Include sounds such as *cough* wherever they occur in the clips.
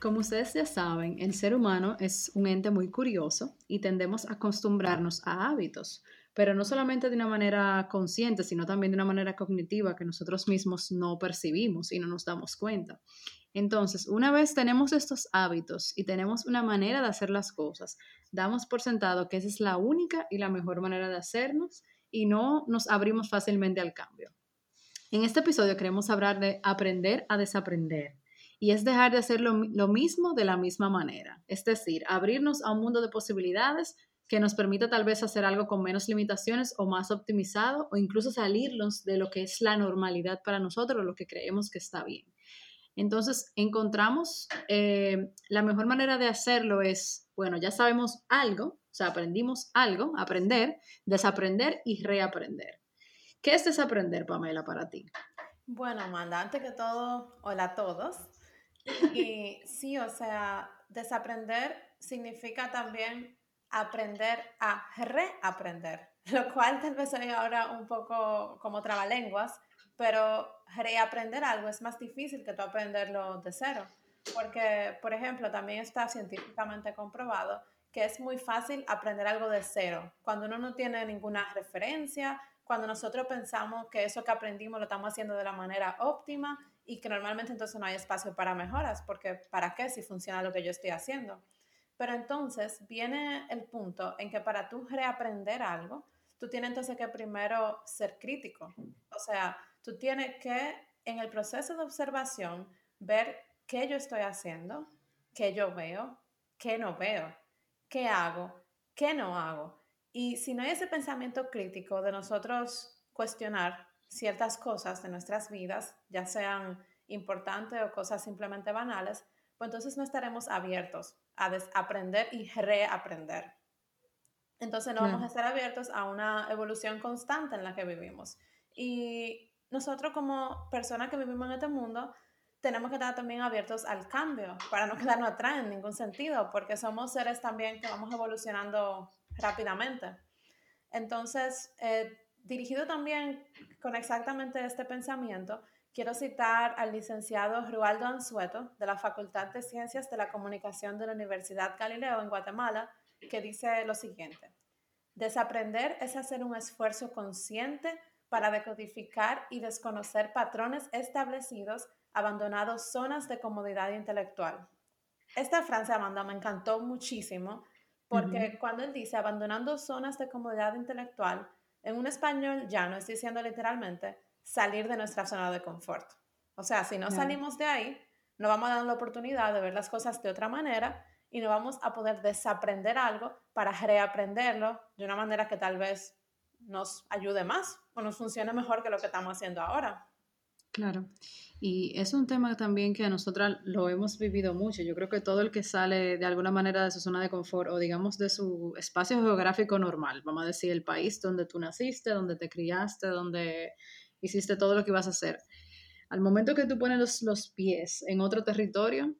Como ustedes ya saben, el ser humano es un ente muy curioso y tendemos a acostumbrarnos a hábitos, pero no solamente de una manera consciente, sino también de una manera cognitiva que nosotros mismos no percibimos y no nos damos cuenta. Entonces, una vez tenemos estos hábitos y tenemos una manera de hacer las cosas, damos por sentado que esa es la única y la mejor manera de hacernos y no nos abrimos fácilmente al cambio. En este episodio queremos hablar de aprender a desaprender y es dejar de hacer lo, mismo de la misma manera. Es decir, abrirnos a un mundo de posibilidades que nos permita tal vez hacer algo con menos limitaciones o más optimizado o incluso salirnos de lo que es la normalidad para nosotros, lo que creemos que está bien. Entonces, encontramos eh, la mejor manera de hacerlo es, bueno, ya sabemos algo, o sea, aprendimos algo, aprender, desaprender y reaprender. ¿Qué es desaprender, Pamela, para ti? Bueno, Amanda, antes que todo, hola a todos. Y sí, o sea, desaprender significa también aprender a reaprender, *laughs* lo cual tal vez soy ahora un poco como trabalenguas, pero reaprender algo es más difícil que tú aprenderlo de cero, porque, por ejemplo, también está científicamente comprobado que es muy fácil aprender algo de cero, cuando uno no tiene ninguna referencia, cuando nosotros pensamos que eso que aprendimos lo estamos haciendo de la manera óptima y que normalmente entonces no hay espacio para mejoras, porque ¿para qué si funciona lo que yo estoy haciendo? Pero entonces viene el punto en que para tú reaprender algo, tú tienes entonces que primero ser crítico. O sea, tú tienes que en el proceso de observación ver qué yo estoy haciendo, qué yo veo, qué no veo, qué hago, qué no hago. Y si no hay ese pensamiento crítico de nosotros cuestionar ciertas cosas de nuestras vidas, ya sean importantes o cosas simplemente banales, pues entonces no estaremos abiertos a aprender y reaprender. Entonces no vamos a estar abiertos a una evolución constante en la que vivimos. Y nosotros como personas que vivimos en este mundo, tenemos que estar también abiertos al cambio para no quedarnos atrás en ningún sentido, porque somos seres también que vamos evolucionando rápidamente. Entonces, eh, dirigido también con exactamente este pensamiento, quiero citar al licenciado Rualdo Anzueto de la Facultad de Ciencias de la Comunicación de la Universidad Galileo en Guatemala, que dice lo siguiente. Desaprender es hacer un esfuerzo consciente para decodificar y desconocer patrones establecidos, abandonando zonas de comodidad intelectual. Esta frase, Amanda, me encantó muchísimo porque uh -huh. cuando él dice abandonando zonas de comodidad intelectual, en un español ya no estoy diciendo literalmente salir de nuestra zona de confort. O sea, si no salimos de ahí, no vamos a dar la oportunidad de ver las cosas de otra manera y no vamos a poder desaprender algo para reaprenderlo de una manera que tal vez nos ayude más o nos funcione mejor que lo que estamos haciendo ahora. Claro, y es un tema también que a nosotras lo hemos vivido mucho. Yo creo que todo el que sale de alguna manera de su zona de confort o digamos de su espacio geográfico normal, vamos a decir el país donde tú naciste, donde te criaste, donde hiciste todo lo que ibas a hacer. Al momento que tú pones los, los pies en otro territorio,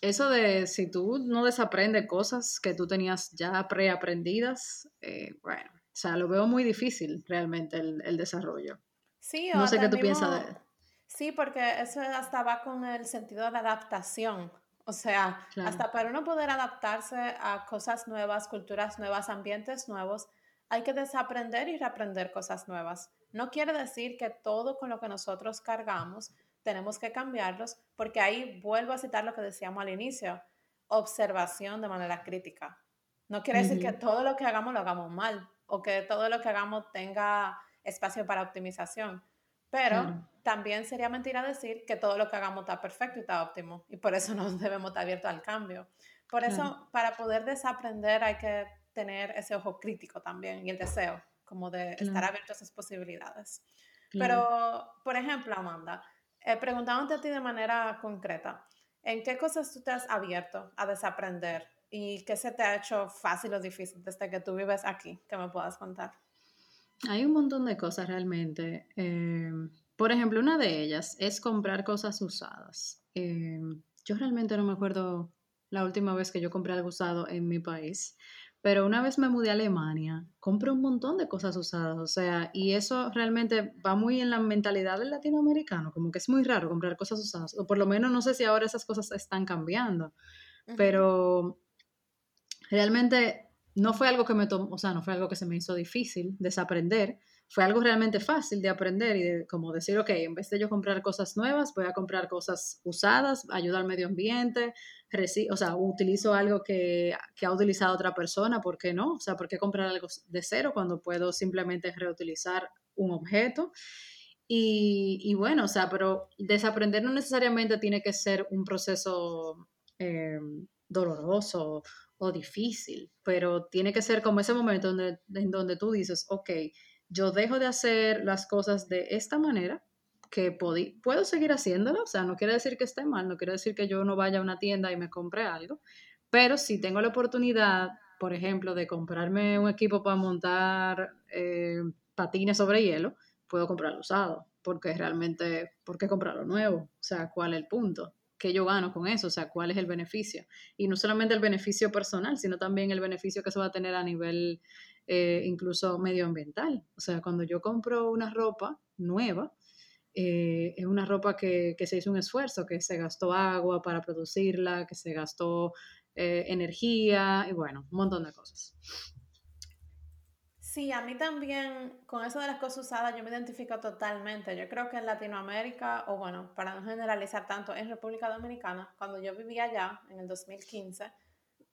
eso de si tú no desaprendes cosas que tú tenías ya preaprendidas, eh, bueno, o sea, lo veo muy difícil realmente el, el desarrollo. Sí, no sé qué tú mismo, piensas de Sí, porque eso hasta va con el sentido de adaptación. O sea, claro. hasta para uno poder adaptarse a cosas nuevas, culturas nuevas, ambientes nuevos, hay que desaprender y reaprender cosas nuevas. No quiere decir que todo con lo que nosotros cargamos tenemos que cambiarlos, porque ahí vuelvo a citar lo que decíamos al inicio, observación de manera crítica. No quiere uh -huh. decir que todo lo que hagamos lo hagamos mal o que todo lo que hagamos tenga espacio para optimización, pero uh -huh. también sería mentira decir que todo lo que hagamos está perfecto y está óptimo y por eso *laughs* no debemos estar abiertos al cambio. Por eso, uh -huh. para poder desaprender hay que tener ese ojo crítico también y el deseo como de estar abierto a esas posibilidades. Pero, por ejemplo, Amanda, eh, preguntándote a ti de manera concreta, ¿en qué cosas tú te has abierto a desaprender? ¿Y qué se te ha hecho fácil o difícil desde que tú vives aquí? Que me puedas contar. Hay un montón de cosas realmente. Eh, por ejemplo, una de ellas es comprar cosas usadas. Eh, yo realmente no me acuerdo la última vez que yo compré algo usado en mi país, pero una vez me mudé a Alemania, compré un montón de cosas usadas, o sea, y eso realmente va muy en la mentalidad del latinoamericano, como que es muy raro comprar cosas usadas, o por lo menos no sé si ahora esas cosas están cambiando, pero realmente no fue algo que me tomó, o sea, no fue algo que se me hizo difícil desaprender, fue algo realmente fácil de aprender y de como decir, ok, en vez de yo comprar cosas nuevas, voy a comprar cosas usadas, ayuda al medio ambiente, o sea, utilizo algo que, ha utilizado otra persona, ¿por qué no? O sea, ¿por qué comprar algo de cero cuando puedo simplemente reutilizar un objeto? Y, bueno, o sea, pero desaprender no necesariamente tiene que ser un proceso eh, doloroso o difícil, pero tiene que ser como ese momento donde, en donde tú dices, ok, yo dejo de hacer las cosas de esta manera, que puedo seguir haciéndolo, o sea, no quiere decir que esté mal, no quiere decir que yo no vaya a una tienda y me compre algo, pero si tengo la oportunidad, por ejemplo, de comprarme un equipo para montar eh, patines sobre hielo, puedo comprarlo usado, porque realmente, ¿por qué comprarlo nuevo? O sea, ¿cuál es el punto? ¿Qué yo gano con eso? O sea, ¿cuál es el beneficio? Y no solamente el beneficio personal, sino también el beneficio que se va a tener a nivel eh, incluso medioambiental. O sea, cuando yo compro una ropa nueva, eh, es una ropa que, se hizo un esfuerzo, que se gastó agua para producirla, que se gastó eh, energía y bueno, un montón de cosas. Sí, a mí también con eso de las cosas usadas yo me identifico totalmente. Yo creo que en Latinoamérica, o bueno, para no generalizar tanto, en República Dominicana, cuando yo vivía allá en el 2015,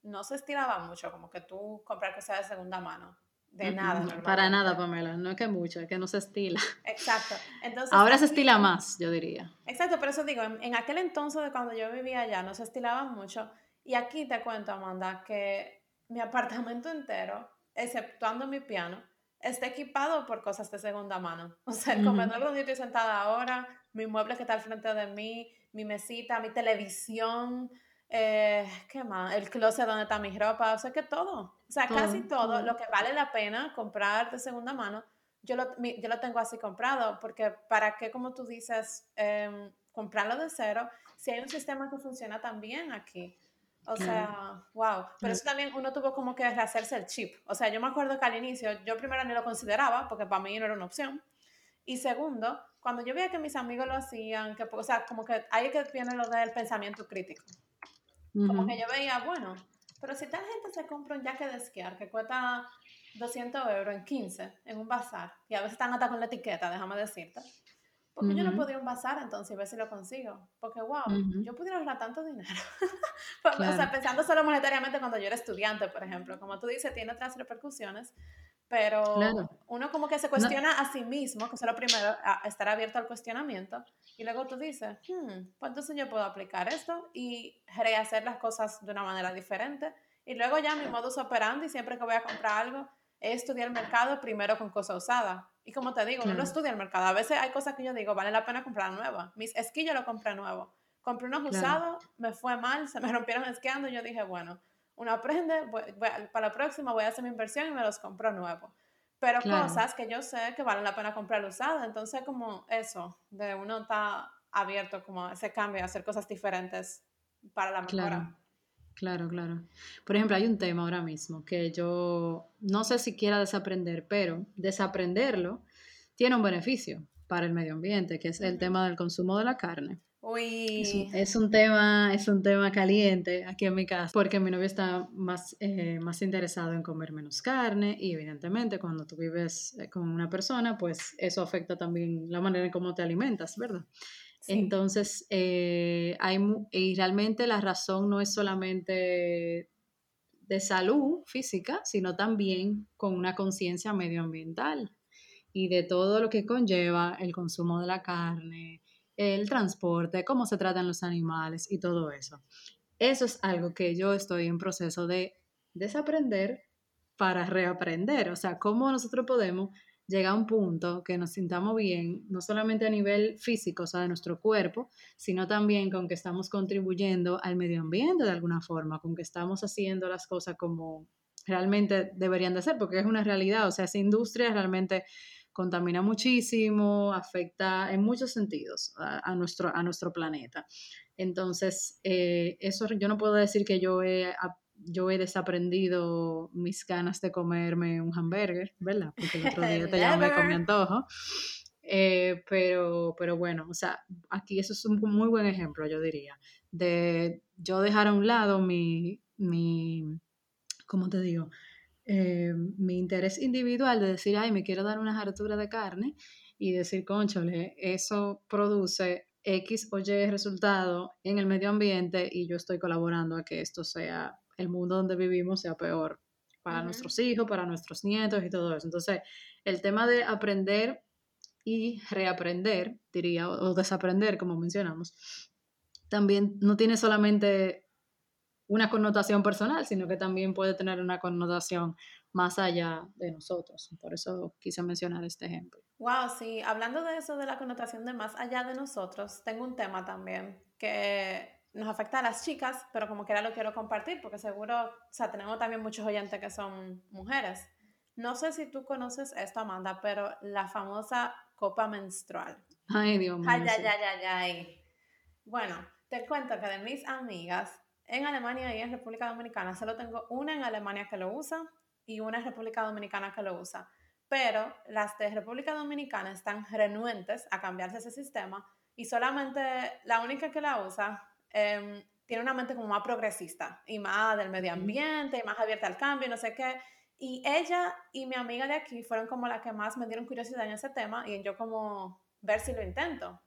no se estiraba mucho como que tú comprar cosas de segunda mano. De nada. para nada, Pamela. No es que mucho, es que no se estila. Exacto. Entonces, Ahora se estila más, yo diría. Exacto, por eso digo, en, aquel entonces de cuando yo vivía allá no se estilaba mucho. Y aquí te cuento, Amanda, que mi apartamento entero, exceptuando mi piano, está equipado por cosas de segunda mano. O sea, el comedor donde estoy sentada ahora, mi mueble que está al frente de mí, mi mesita, mi televisión, eh, ¿qué más? El closet donde está mi ropa, o sea que todo, o sea, casi todo, lo que vale la pena comprar de segunda mano, yo lo, yo lo tengo así comprado, porque para qué, como tú dices, em, comprarlo de cero, si hay un sistema que funciona tan bien aquí. O sea, wow. Pero eso también uno tuvo como que rehacerse el chip. O sea, yo me acuerdo que al inicio yo primero ni lo consideraba, porque para mí no era una opción. Y segundo, cuando yo veía que mis amigos lo hacían, que, o sea, como que ahí que viene lo del pensamiento crítico. Como que yo veía, bueno, pero si tal gente se compra un jaque de esquiar que cuesta 200 euros en 15 en un bazar, y a veces están hasta con la etiqueta, déjame decirte, porque yo no podría un bazar entonces y ver si lo consigo? Porque, wow, yo pudiera ahorrar tanto dinero. *laughs* O sea, pensando solo monetariamente cuando yo era estudiante, por ejemplo, como tú dices, tiene otras repercusiones, pero uno como que se cuestiona a sí mismo, que es lo primero, a estar abierto al cuestionamiento, y luego tú dices, hmm, pues entonces yo puedo aplicar esto y rehacer las cosas de una manera diferente. Y luego ya mi modus operandi, siempre que voy a comprar algo, es estudiar el mercado primero con cosas usadas. Y como te digo, no lo estudio el mercado. A veces hay cosas que yo digo, vale la pena comprar nueva. Mis esquí yo lo compré nuevo. Compré unos usados, me fue mal, *laughs* se me rompieron esquiando y yo dije, bueno, uno aprende, para la próxima voy a hacer mi inversión y me los compro nuevos. Pero cosas que yo sé que valen la pena comprar usadas. Entonces, como eso, de uno está abierto como a ese cambio, a hacer cosas diferentes para la mejora. Claro. Claro, claro. Por ejemplo, hay un tema ahora mismo que yo no sé si quiera desaprender, pero desaprenderlo tiene un beneficio para el medio ambiente, que es el tema del consumo de la carne. Es, un, tema, es un tema caliente aquí en mi casa, porque mi novio está más, eh, más interesado en comer menos carne y evidentemente cuando tú vives eh, con una persona, pues eso afecta también la manera en cómo te alimentas, ¿verdad? Entonces, eh, hay, y realmente la razón no es solamente de salud física, sino también con una conciencia medioambiental y de todo lo que conlleva el consumo de la carne, el transporte, cómo se tratan los animales y todo eso. Eso es algo que yo estoy en proceso de desaprender para reaprender, o sea, cómo nosotros podemos llega a un punto que nos sintamos bien, no solamente a nivel físico, o sea, de nuestro cuerpo, sino también con que estamos contribuyendo al medio ambiente de alguna forma, con que estamos haciendo las cosas como realmente deberían de ser, porque es una realidad, o sea, esa industria realmente contamina muchísimo, afecta en muchos sentidos a, nuestro, a nuestro planeta. Entonces, eh, eso yo no puedo decir que yo he, yo he desaprendido mis ganas de comerme un hamburger, ¿verdad? Porque el otro *laughs* día te llamé con mi antojo. Eh, pero, pero bueno, o sea, aquí eso es un muy buen ejemplo, yo diría, de yo dejar a un lado mi, mi ¿cómo te digo? Eh, mi interés individual de decir, ay, me quiero dar una hartura de carne y decir, conchole, eso produce X o Y resultado en el medio ambiente y yo estoy colaborando a que esto sea, el mundo donde vivimos sea peor para nuestros hijos, para nuestros nietos y todo eso. Entonces, el tema de aprender y reaprender, diría, o desaprender, como mencionamos, también no tiene solamente una connotación personal, sino que también puede tener una connotación más allá de nosotros. Por eso quise mencionar este ejemplo. Wow, sí, hablando de eso, de la connotación de más allá de nosotros, tengo un tema también que nos afecta a las chicas, pero como quiera lo quiero compartir porque seguro, o sea, tenemos también muchos oyentes que son mujeres. No sé si tú conoces esto, Amanda, pero la famosa copa menstrual. Ay, Dios mío. Ay, ay, ay, ay, ay. Bueno, te cuento que de mis amigas, en Alemania y en República Dominicana. Solo tengo una en Alemania que lo usa y una en República Dominicana que lo usa. Pero las de República Dominicana están renuentes a cambiarse ese sistema y solamente la única que la usa em, tiene una mente como más progresista y más del medio ambiente y más abierta al cambio y no sé qué. Y ella y mi amiga de aquí fueron como las que más me dieron curiosidad en ese tema y yo como ver si lo intento.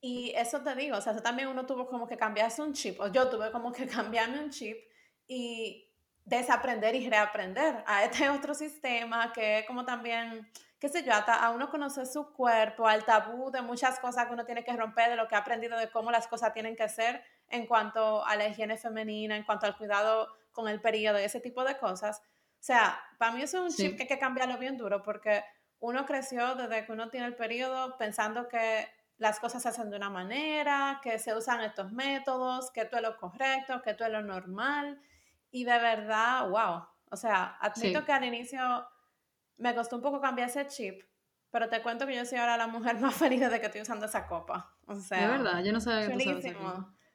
Y eso te digo, o sea, también uno tuvo como que cambiarse un chip, o yo tuve como que *laughs* cambiarme un chip y desaprender y reaprender a este *laughs* otro sistema que como también, qué sé yo, hasta a uno conocer su cuerpo, al tabú de muchas cosas que uno tiene que romper, de lo que ha aprendido de cómo las cosas tienen que ser en cuanto a la higiene femenina, en cuanto al cuidado con el periodo y ese tipo de cosas. O sea, para mí eso es un chip que hay que cambiarlo bien duro porque uno creció desde que uno tiene el periodo pensando que las cosas se hacen de una manera, que se usan estos métodos, que tú es lo correcto, que tú es lo normal. Y de verdad, wow. O sea, admito que al inicio me costó un poco cambiar ese chip, pero te cuento que yo soy ahora la mujer *laughs* más feliz desde que estoy usando esa copa. O sea, de verdad, yo no sabía que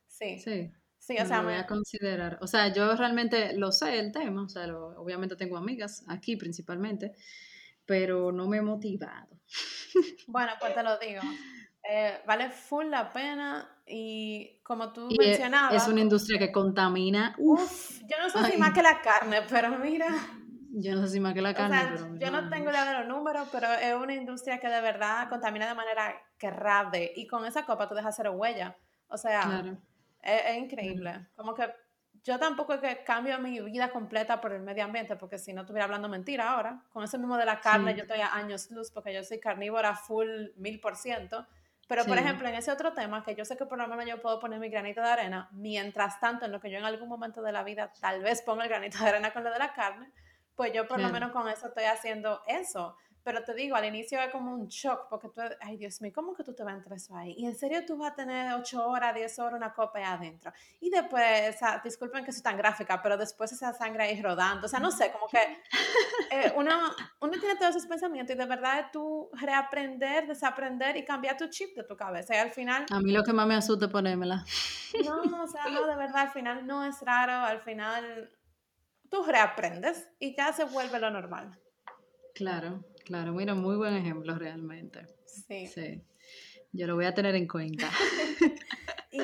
Sí. Sí. Sí, o sea, me voy a considerar. O sea, yo realmente lo sé el tema, o sea, obviamente tengo amigas aquí principalmente, pero no me he motivado. Bueno, pues te lo digo. Eh, vale full la pena y como tú y mencionabas... Es una industria que contamina. Uf, yo no sé si más que la carne, pero mira... Yo no sé si más que la carne, pero Yo no tengo idea de los números, pero es una industria que de verdad contamina de manera que rabe y con esa copa tú dejas cero huella. O sea, es, increíble. Como que yo tampoco es que cambio mi vida completa por el medio ambiente, porque si no estuviera hablando mentira ahora. Con eso mismo de la carne, yo estoy a años luz, porque yo soy carnívora full mil por ciento. Pero, por ejemplo, en ese otro tema, que yo sé que por lo menos yo puedo poner mi granito de arena, mientras tanto, en lo que yo en algún momento de la vida tal vez ponga el granito de arena con lo de la carne, pues yo por lo menos con eso estoy haciendo eso. Pero te digo, al inicio es como un shock, porque tú, ay Dios mío, ¿cómo que tú te vas a entrar eso ahí? Y en serio tú vas a tener 8 horas, 10 horas una copa ahí adentro. Y después, o sea, disculpen que soy tan gráfica, pero después esa sangre ahí rodando. O sea, no sé, como que *laughs* eh, uno, uno tiene todos esos pensamientos y de verdad es tú reaprender, desaprender y cambiar tu chip de tu cabeza. Y al final... A mí lo que más me asusta es ponérmela. No, o sea, no, de verdad, al final no es raro, al final tú reaprendes y ya se vuelve lo normal. Claro. Claro, mira, muy buen ejemplo realmente. Sí. Sí. Yo lo voy a tener en cuenta. *laughs* ¿Y,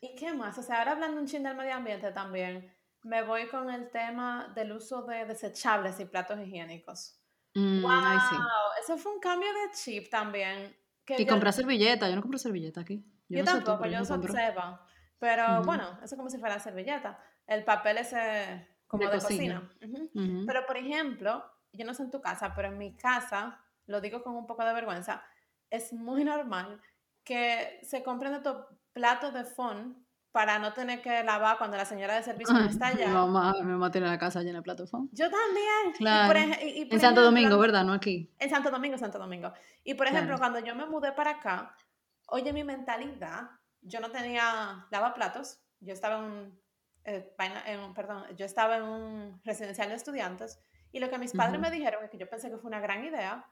¿Y, qué más? O sea, ahora hablando un ching del medio ambiente también, me voy con el tema del uso de desechables y platos higiénicos. Mm, wow, sí. eso fue un cambio de chip también. y comprar servilleta, yo no compro servilleta aquí. Yo, tampoco, yo soy ceba. Pero bueno, eso es como si fuera servilleta. El papel es como de, cocina. Pero por ejemplo, yo no sé en tu casa, pero en mi casa, lo digo con un poco de vergüenza, es muy normal que se compren estos platos de fond para no tener que lavar cuando la señora de servicio no está allá. Mi mamá, mi mamá tiene la casa llena de platos foam. Yo también. Y por Claro. y- y por En Santo ejemplo, Domingo, ¿verdad? No aquí. En Santo Domingo, Santo Domingo. Y por ejemplo, Claro. cuando yo me mudé para acá, oye mi mentalidad, yo no tenía lavaplatos, yo estaba en un, eh, en un- perdón, yo estaba en un residencial de estudiantes y lo que mis padres Ujú. me dijeron es que yo pensé que fue una gran idea,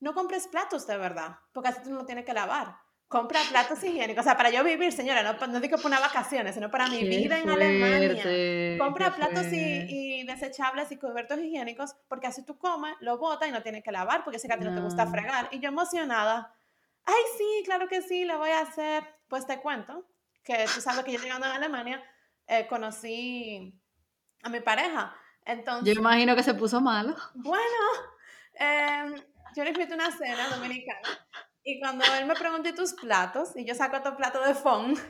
no compres platos de verdad, porque así tú no lo tienes que lavar. Compra platos higiénicos, o sea, para yo vivir, señora, no, no digo para unas vacaciones, sino para mi vida en Alemania. Compra platos y, y desechables y cubiertos higiénicos porque así tú comes, lo botas y no tienes que lavar porque sé que a ti no te gusta No. fregar. Y yo emocionada, ay sí, claro que sí, lo voy a hacer. Pues te cuento que tú sabes que yo llegando a Alemania eh, conocí a mi pareja. Yo Entonces, imagino que se puso malo. bueno, em, yo le invité a una cena dominicana. Y cuando él me preguntó ¿y tus platos, y yo saco otro plato de fond, no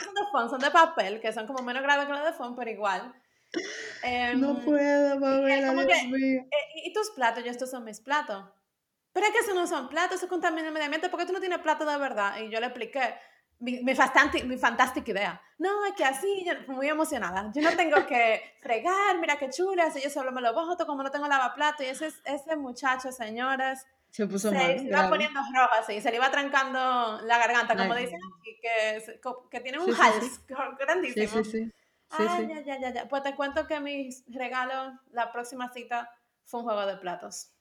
son de fond, son de papel, que son como menos graves que los de fond, pero igual. Em, puedo, Pamela, Dios que- mío. eh, ¿Y tus platos? Yo, estos son mis platos. Pero es que esos no son platos, eso contamina el medio ambiente. ¿Por qué tú no tienes plato de verdad? Y yo le expliqué mi, mi, mi fantástica idea. No, es que así, yo muy emocionada. Yo no tengo que fregar, mira qué chula, si yo solo me lo boto, como no tengo lavaplato. Y ese, ese muchacho, señores, Se puso se, malo. se iba poniendo rojo así, se le iba trancando la garganta, como Ay. dicen aquí, que, que tiene un Sí, sí, hals sí. *laughs* grandísimo. Sí, sí, sí. Sí, Ay, sí. ya, ya, ya, ya. Pues te cuento que mi regalo, la próxima cita, fue un juego de platos.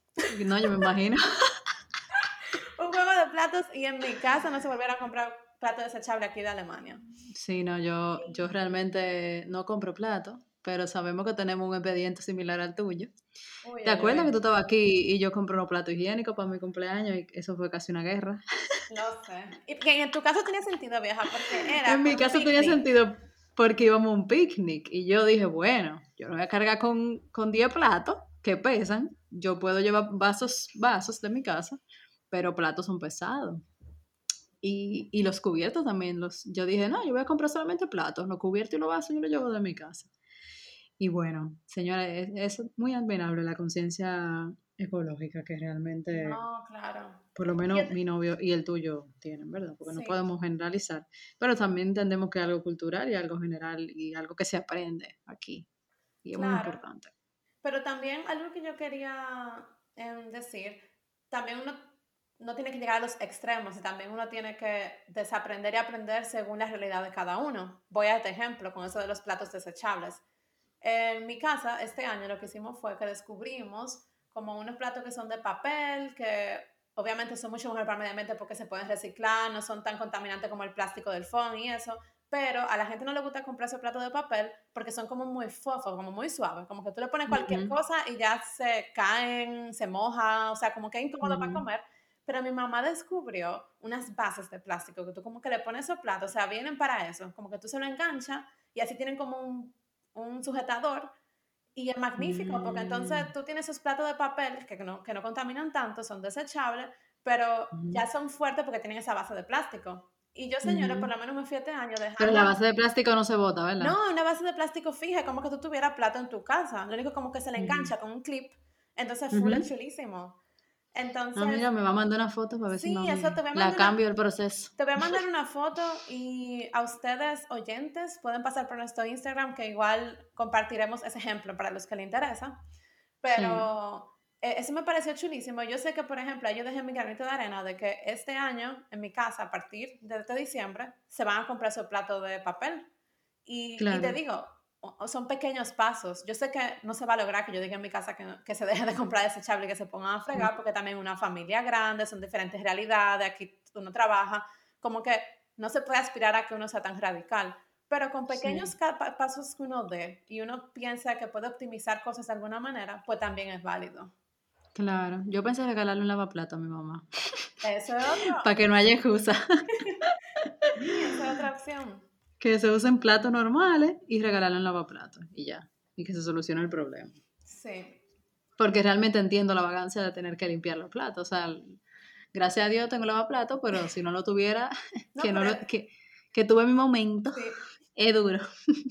No, yo me imagino. *laughs* Un juego de platos y en mi casa no se volvieron a comprar platos desechables aquí de Alemania. Sí, no, yo, yo realmente no compro plato, pero sabemos que tenemos un expediente similar al tuyo. Uy, ¿Te acuerdas que tú estabas aquí y yo compré unos platos higiénicos para mi cumpleaños y eso fue casi una guerra? No sé. Y que en tu caso tenía sentido, vieja, porque *laughs* era. En mi caso tenía sentido porque íbamos a un picnic y yo dije, bueno, yo no voy a cargar con, con 10 platos que pesan, yo puedo llevar vasos, vasos de mi casa, pero platos son pesados. Y, y los cubiertos también, los, yo dije, no, yo voy a comprar solamente platos, los cubiertos y los vasos yo los llevo de mi casa. Y bueno, señora, es, es muy admirable la conciencia ecológica que realmente, No, claro. por lo menos mi novio y el tuyo tienen, ¿verdad? Porque no Sí. podemos generalizar, pero también entendemos que es algo cultural y algo general y algo que se aprende aquí. Y es muy Claro. importante. Pero también algo que yo quería em, decir, también uno no tiene que llegar a los extremos y también uno tiene que desaprender y aprender según la realidad de cada uno. Voy a este ejemplo con eso de los platos desechables. En mi casa, este año lo que hicimos fue que descubrimos como unos platos que son de papel, que obviamente son mucho mejor para el medio ambiente porque se pueden reciclar, no son tan contaminantes como el plástico del phone y eso, pero a la gente no le gusta comprar esos platos de papel porque son como muy fofos, como muy suaves, como que tú le pones cualquier Ujú. cosa y ya se caen, se moja, o sea, como que es incómodo para Ujú. comer. Pero mi mamá descubrió unas bases de plástico que tú como que le pones esos platos, o sea, vienen para eso, como que tú se lo enganchas y así tienen como un, un sujetador y es magnífico porque entonces Mm. tú tienes esos platos de papel que no, que no contaminan tanto, son desechables, pero ya son fuertes porque tienen esa base de plástico. Y yo, señora, por lo menos me fui este año dejando... Pero la base de plástico no se bota, ¿verdad? No, una base de plástico fija, como que tú tuvieras plato en tu casa. Lo único como que se le engancha con un clip. Entonces, full es chulísimo. Entonces, Ah, mira, me va a mandar una foto para ver si Sí, mami eso te voy a la una- cambio el proceso. te voy a mandar *laughs* una foto y a ustedes oyentes pueden pasar por nuestro Instagram que igual compartiremos ese ejemplo para los que les interesa. Pero eh, eso me pareció chulísimo. Yo sé que, por ejemplo, yo dejé mi granito de arena de que este año en mi casa, a partir de este diciembre, se van a comprar su plato de papel. Y, y te Claro. digo, son pequeños pasos. Yo sé que no se va a lograr que yo diga en mi casa que, que se deje de comprar desechable y que se pongan a fregar, porque también una familia grande, son diferentes realidades, aquí uno trabaja, como que no se puede aspirar a que uno sea tan radical. Pero con pequeños Sí. pasos que uno dé y uno piensa que puede optimizar cosas de alguna manera, pues también es válido. Claro, yo pensé regalarle un lavaplato a mi mamá, Eso es, *laughs* otro- para que no haya excusa. *laughs* esa es otra opción. Que se usen platos normales y regalarle un lavaplato y ya, y que se solucione el problema. Sí. Porque realmente entiendo la vagancia de tener que limpiar los platos, o sea, gracias a Dios tengo lavaplato, pero si no lo tuviera, *laughs* No, que, no lo- que, que tuve mi momento, Sí. *laughs* es duro.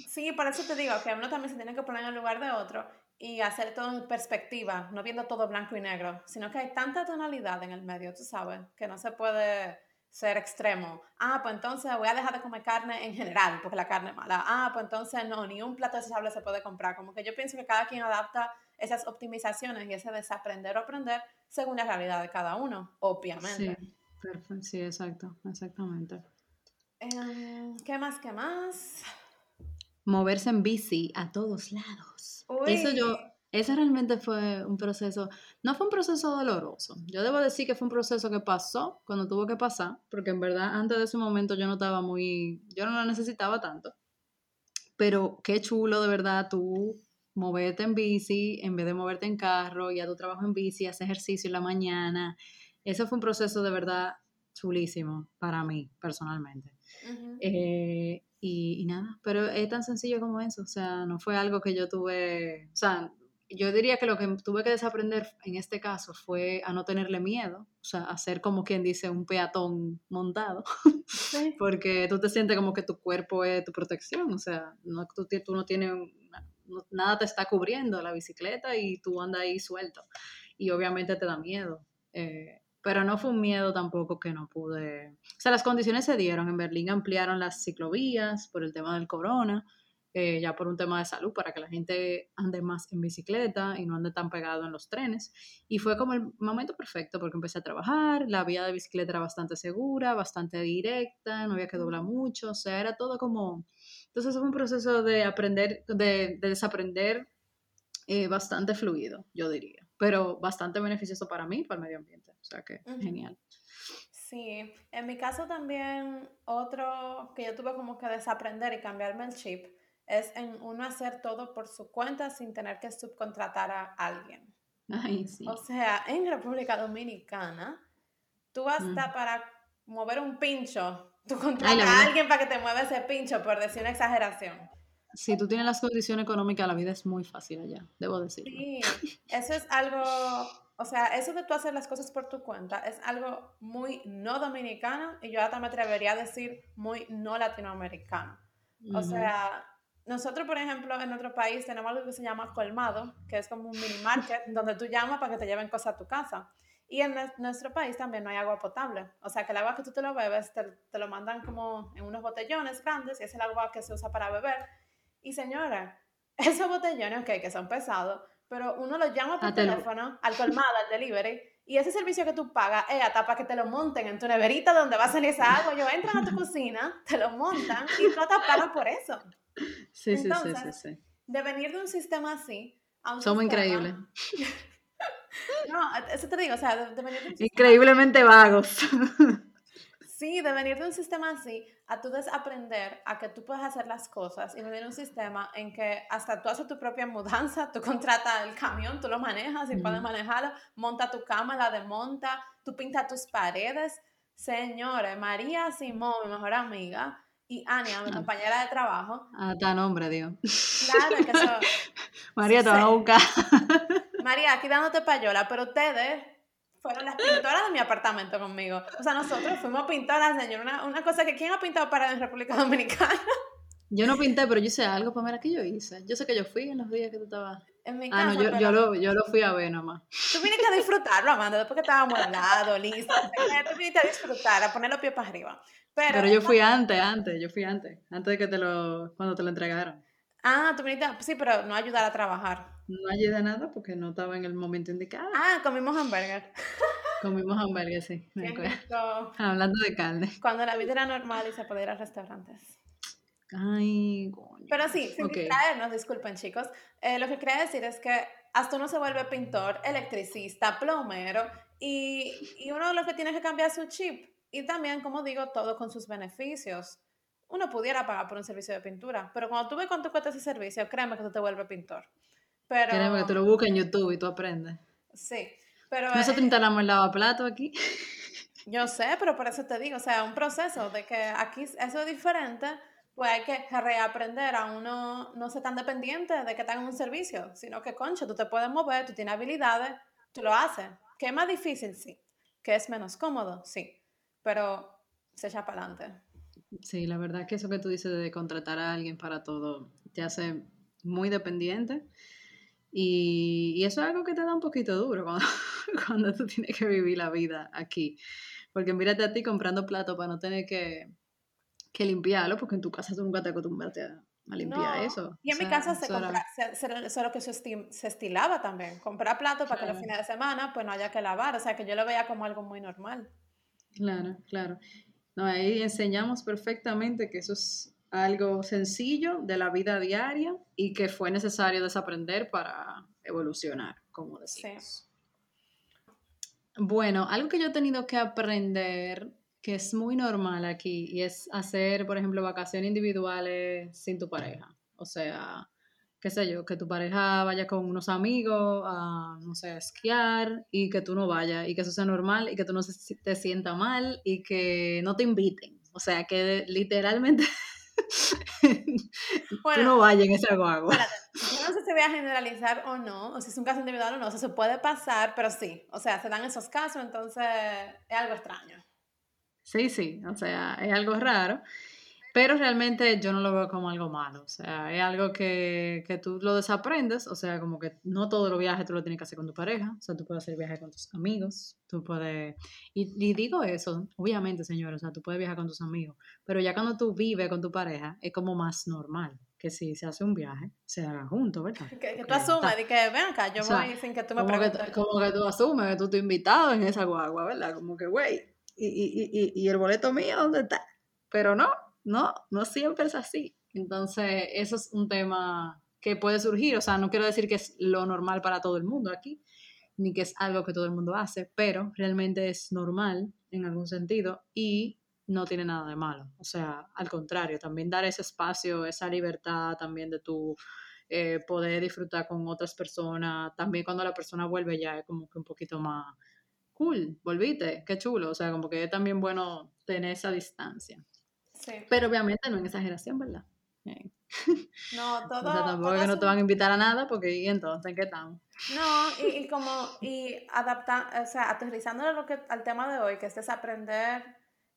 Sí, por eso te digo que uno también se tiene que poner en el lugar de otro y hacer todo en perspectiva, no viendo todo blanco y negro, sino que hay tanta tonalidad en el medio, tú sabes, que no se puede ser extremo. Ah, pues entonces voy a dejar de comer carne en general, porque la carne es mala. Ah, pues entonces no, ni un plato desechable se puede comprar. Como que yo pienso que cada quien adapta esas optimizaciones y ese desaprender o aprender según la realidad de cada uno, obviamente. Sí, perfecto, sí, exacto, exactamente. Em, ¿Qué más? ¿Qué más? Moverse en bici a todos lados. Eso yo. Ese realmente fue un proceso, no fue un proceso doloroso. Yo debo decir que fue un proceso que pasó cuando tuvo que pasar, porque en verdad antes de ese momento yo no estaba muy, yo no lo necesitaba tanto. Pero qué chulo de verdad tú moverte en bici en vez de moverte en carro, y a tu trabajo en bici, hacer ejercicio en la mañana. Eso fue un proceso de verdad chulísimo para mí personalmente. Eh, y, y nada, pero es tan sencillo como eso, o sea, no fue algo que yo tuve, o sea, yo diría que lo que tuve que desaprender en este caso fue a no tenerle miedo, o sea, a ser como quien dice un peatón montado, Sí. *laughs* porque tú te sientes como que tu cuerpo es tu protección, o sea, no, tú, tú no tienes, no- nada te está cubriendo la bicicleta y tú andas ahí suelto, y obviamente te da miedo. eh, pero no fue un miedo tampoco que no pude. O sea, las condiciones se dieron. En Berlín ampliaron las ciclovías por el tema del corona, eh, ya por un tema de salud, para que la gente ande más en bicicleta y no ande tan pegado en los trenes. Y fue como el momento perfecto porque empecé a trabajar, la vía de bicicleta era bastante segura, bastante directa, no había que doblar mucho, o sea, era todo como... Entonces fue un proceso de aprender, de, de desaprender eh, bastante fluido, yo diría, pero bastante beneficioso para mí, para el medio ambiente. O sea que Ujú. genial. Sí, en mi caso también otro que yo tuve como que desaprender y cambiarme el chip es en uno hacer todo por su cuenta sin tener que subcontratar a alguien. Ay, sí. O sea, en República Dominicana, tú hasta Mm. para mover un pincho, tú contratas a alguien para que te mueva ese pincho, por decir una exageración. Si tú tienes las condiciones económicas, la vida es muy fácil allá, debo decirlo. Sí, eso es algo, o sea, eso de tú hacer las cosas por tu cuenta es algo muy no dominicano y yo hasta me atrevería a decir muy no latinoamericano. O sea, nosotros, por ejemplo, en nuestro país tenemos algo que se llama colmado, que es como un mini market *laughs* donde tú llamas para que te lleven cosas a tu casa. Y en nues- nuestro país también no hay agua potable. O sea, que el agua que tú te lo bebes, te, te lo mandan como en unos botellones grandes y es el agua que se usa para beber. Y señora, *laughs* esos botellones, ok, que son pesados, pero uno los llama por Ah, te teléfono al colmado, al delivery, y ese servicio que tú pagas es hasta para que te lo monten en tu neverita donde va a salir esa agua. Ellos entran a tu *laughs* cocina, te lo montan y tú hasta pagas por eso. Sí, sí, sí, sí, sí. De venir de un sistema así a un Somos sistema- increíbles. *laughs* No, eso te digo, o sea, de, de venir de un sistema Increíblemente vagos. *laughs* Sí, de venir de un sistema así a tú desaprender a que tú puedes hacer las cosas y venir de un sistema en que hasta tú haces tu propia mudanza, tú contratas el camión, tú lo manejas y puedes Ujú. manejarlo, monta tu cama, la desmonta, tú pintas tus paredes. Señores, María Simón, mi mejor amiga, y Ania, mi Ah. compañera de trabajo, Hasta nombre, Dios. claro que eso... *laughs* María, te van a buscar. *laughs* María, aquí dándote payola, pero ustedes fueron las pintoras de mi apartamento conmigo. O sea, nosotros fuimos pintoras, señor. Una, una cosa que ¿quién ha pintado para en República Dominicana? Yo no pinté, pero yo hice algo, pues mira, ¿qué yo hice? Yo sé que yo fui en los días que tú estabas... En mi Ah, no, yo, pero yo, lo, yo lo fui a ver nomás. Tú viniste a disfrutarlo, Amanda, después que estábamos amueblado, listo. Tú viniste a disfrutar, a poner los pies para arriba. Pero, Pero yo fui antes, antes, yo fui antes. Antes de que te lo... Cuando te lo entregaron. Ah, tú viniste, sí, pero no ayudar a trabajar. No ayudé nada porque no estaba en el momento indicado. Ah, comimos hamburger. *laughs* Comimos hamburguesas, sí, me acuerdo. Hablando de carne. Cuando la vida era normal y se podía ir a restaurantes. Ay, coño. Pero sí, sin Ok. distraernos, disculpen chicos, eh, lo que quería decir es que hasta uno se vuelve pintor, electricista, plomero y, y uno lo que tiene que cambiar es su chip. Y también, como digo, todo con sus beneficios. Uno pudiera pagar por un servicio de pintura, pero cuando tú ves cuánto cuesta ese servicio, créeme que tú te vuelves pintor. Pero, Queremos que tú lo busques en YouTube y tú aprendes. sí, pero Nosotros eh, instalamos el lavaplato aquí. yo sé, pero por eso te digo, o sea, un proceso de que aquí eso es diferente, pues hay que reaprender a uno no ser tan dependiente de que te un servicio, sino que, concha, tú te puedes mover, tú tienes habilidades, tú lo haces. Que es más difícil, sí. Que es menos cómodo, sí. Pero se echa para adelante. Sí, la verdad que eso que tú dices de contratar a alguien para todo te hace muy dependiente. Y, y eso es algo que te da un poquito duro cuando, *laughs* cuando tú tienes que vivir la vida aquí. Porque mírate a ti comprando plato para no tener que, que limpiarlo, porque en tu casa tú nunca te acostumbraste a, a limpiar No, eso. Y en O mi casa se eso era- compra, se- se- lo que se, esti- se estilaba también, comprar plato para que los Claro. fines de semana pues no haya que lavar, o sea que yo lo veía como algo muy normal. Claro, claro. No, ahí enseñamos perfectamente que eso es algo sencillo de la vida diaria y que fue necesario desaprender para evolucionar, como decimos. Bueno, algo que yo he tenido que aprender, que es muy normal aquí, y es hacer, por ejemplo, vacaciones individuales sin tu pareja. O sea, qué sé yo, que tu pareja vaya con unos amigos a, no sé, a esquiar y que tú no vayas y que eso sea normal y que tú no se- te sienta mal y que no te inviten. O sea, que literalmente *laughs* tú no vayas en ese guagua. espérate, yo no sé si voy a generalizar o no, o si es un caso individual o no, eso se puede pasar, pero sí, o sea, se dan esos casos, entonces es algo extraño. Sí, sí, o sea, es algo raro, pero realmente yo no lo veo como algo malo, o sea, es algo que, que tú lo desaprendes, o sea, como que no todos los viajes tú lo tienes que hacer con tu pareja, o sea, tú puedes hacer viajes con tus amigos, tú puedes, y, y digo eso, obviamente, señor, o sea, tú puedes viajar con tus amigos, pero ya cuando tú vives con tu pareja, es como más normal que si se hace un viaje, se haga juntos, ¿verdad? Que, que tú está- de que ven acá, yo o sea, voy sin que tú me como que, preguntes. como que tú asumes que tú estás invitado en esa guagua, ¿verdad? Como que, güey, y, y, y, y el boleto mío, ¿dónde está? Pero no, no, no siempre es así. Entonces, eso es un tema que puede surgir, o sea, no quiero decir que es lo normal para todo el mundo aquí, ni que es algo que todo el mundo hace, pero realmente es normal en algún sentido y no tiene nada de malo. O sea, al contrario, también dar ese espacio, esa libertad también de tu eh, poder disfrutar con otras personas, también cuando la persona vuelve ya es como que un poquito más cool, volviste, qué chulo, o sea, como que es también bueno tener esa distancia. Sí. Pero obviamente no en exageración, ¿verdad? *laughs* No, todo. o sea, tampoco que no te van a invitar a nada porque ¿y entonces en qué estamos? No, y, y como, y adaptar, o sea, aterrizándolo a lo que, al tema de hoy, que es desaprender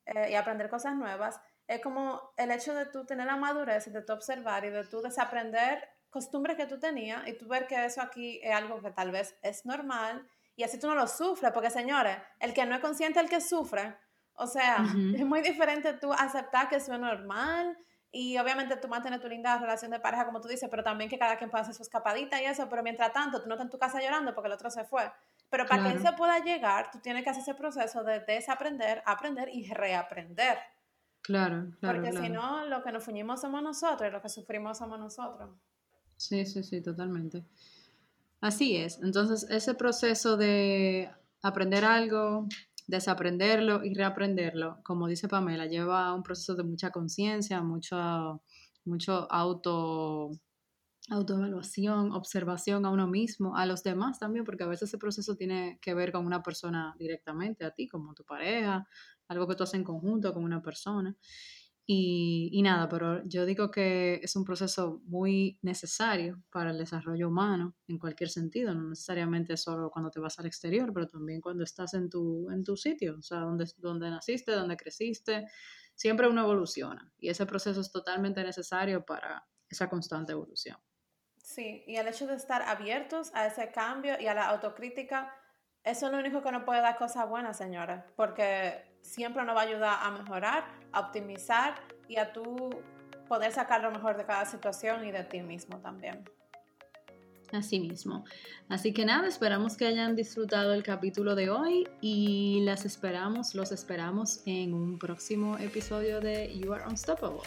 eh, y aprender cosas nuevas, es como el hecho de tú tener la madurez y de tú observar y de tú desaprender costumbres que tú tenías y tú ver que eso aquí es algo que tal vez es normal y así tú no lo sufres, porque señores, el que no es consciente es el que sufre, o sea, es muy diferente tú aceptar que eso es normal y obviamente tú mantienes tu linda relación de pareja, como tú dices, pero también que cada quien pueda hacer su escapadita y eso, pero mientras tanto, tú no estás en tu casa llorando porque el otro se fue. Pero para que Claro. eso pueda llegar, tú tienes que hacer ese proceso de desaprender, aprender y reaprender. Claro, claro, porque si no, lo que nos fuñimos somos nosotros y lo que sufrimos somos nosotros. Sí, sí, sí, totalmente. Así es. Entonces, ese proceso de aprender algo, desaprenderlo y reaprenderlo, como dice Pamela, lleva a un proceso de mucha conciencia, mucho, mucho auto, autoevaluación, observación a uno mismo, a los demás también, porque a veces ese proceso tiene que ver con una persona directamente, a ti, como tu pareja, algo que tú haces en conjunto con una persona. Y, y nada, pero yo digo que es un proceso muy necesario para el desarrollo humano en cualquier sentido, no necesariamente solo cuando te vas al exterior, pero también cuando estás en tu, en tu sitio, o sea, donde, donde naciste, donde creciste, siempre uno evoluciona y ese proceso es totalmente necesario para esa constante evolución. Sí, y el hecho de estar abiertos a ese cambio y a la autocrítica, eso es lo único que nos puede dar cosas buenas, señores, porque siempre nos va a ayudar a mejorar, a optimizar y a tú poder sacar lo mejor de cada situación y de ti mismo también. Así mismo. Así que nada, esperamos que hayan disfrutado el capítulo de hoy y las esperamos, los esperamos en un próximo episodio de You Are Unstoppable.